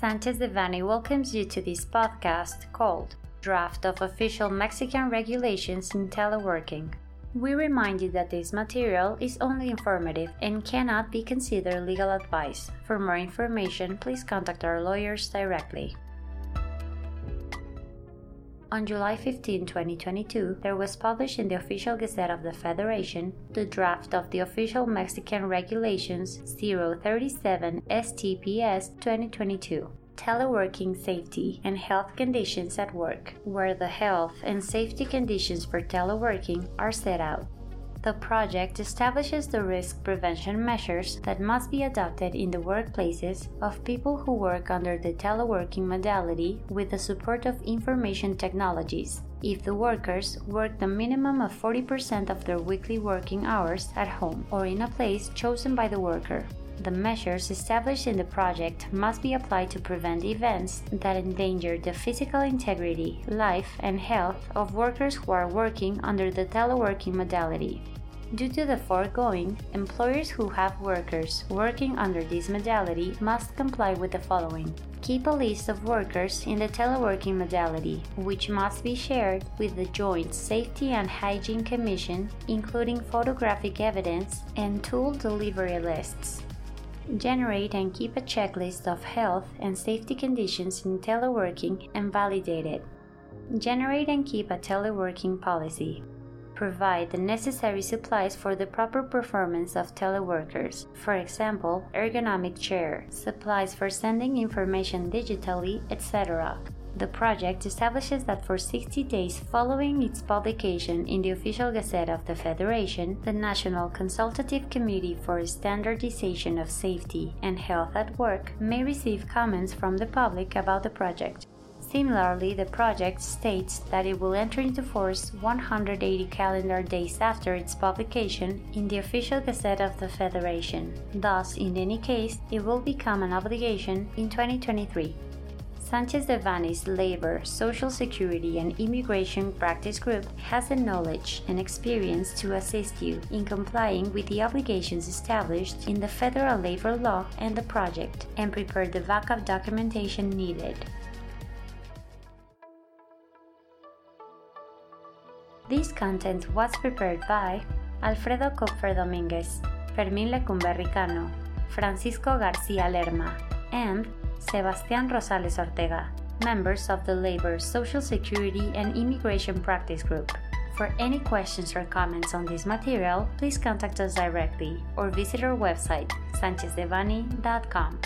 Sanchez Devanny welcomes you to this podcast called Draft of Official Mexican Regulations in Teleworking. We remind you that this material is only informative and cannot be considered legal advice. For more information, please contact our lawyers directly. On July 15, 2022, there was published in the Official Gazette of the Federation the draft of the official Mexican Regulations 037 STPS 2022 teleworking safety and health conditions at work, where the health and safety conditions for teleworking are set out. The project establishes the risk prevention measures that must be adopted in the workplaces of people who work under the teleworking modality with the support of information technologies, if the workers work the minimum of 40% of their weekly working hours at home or in a place chosen by the worker. The measures established in the project must be applied to prevent events that endanger the physical integrity, life, and health of workers who are working under the teleworking modality. Due to the foregoing, employers who have workers working under this modality must comply with the following. Keep a list of workers in the teleworking modality, which must be shared with the Joint Safety and Hygiene Commission, including photographic evidence and tool delivery lists. Generate and keep a checklist of health and safety conditions in teleworking and validate it. Generate and keep a teleworking policy. Provide the necessary supplies for the proper performance of teleworkers, for example, ergonomic chair, supplies for sending information digitally, etc. The project establishes that for 60 days following its publication in the official Gazette of the Federation, the National Consultative Committee for Standardization of Safety and Health at Work may receive comments from the public about the project. Similarly, the project states that it will enter into force 180 calendar days after its publication in the official Gazette of the Federation. Thus, in any case, it will become an obligation in 2023. Sanchez Devanny's Labor, Social Security, and Immigration Practice Group has the knowledge and experience to assist you in complying with the obligations established in the federal labor law and the project, and prepare the backup documentation needed. This content was prepared by Alfredo Kupfer Dominguez, Fermín Lecumberri Cano, Francisco García Lerma, and Sebastián Rosales Ortega, members of the Labor, Social Security, and Immigration Practice Group. For any questions or comments on this material, please contact us directly or visit our website, sanchezdevanny.com.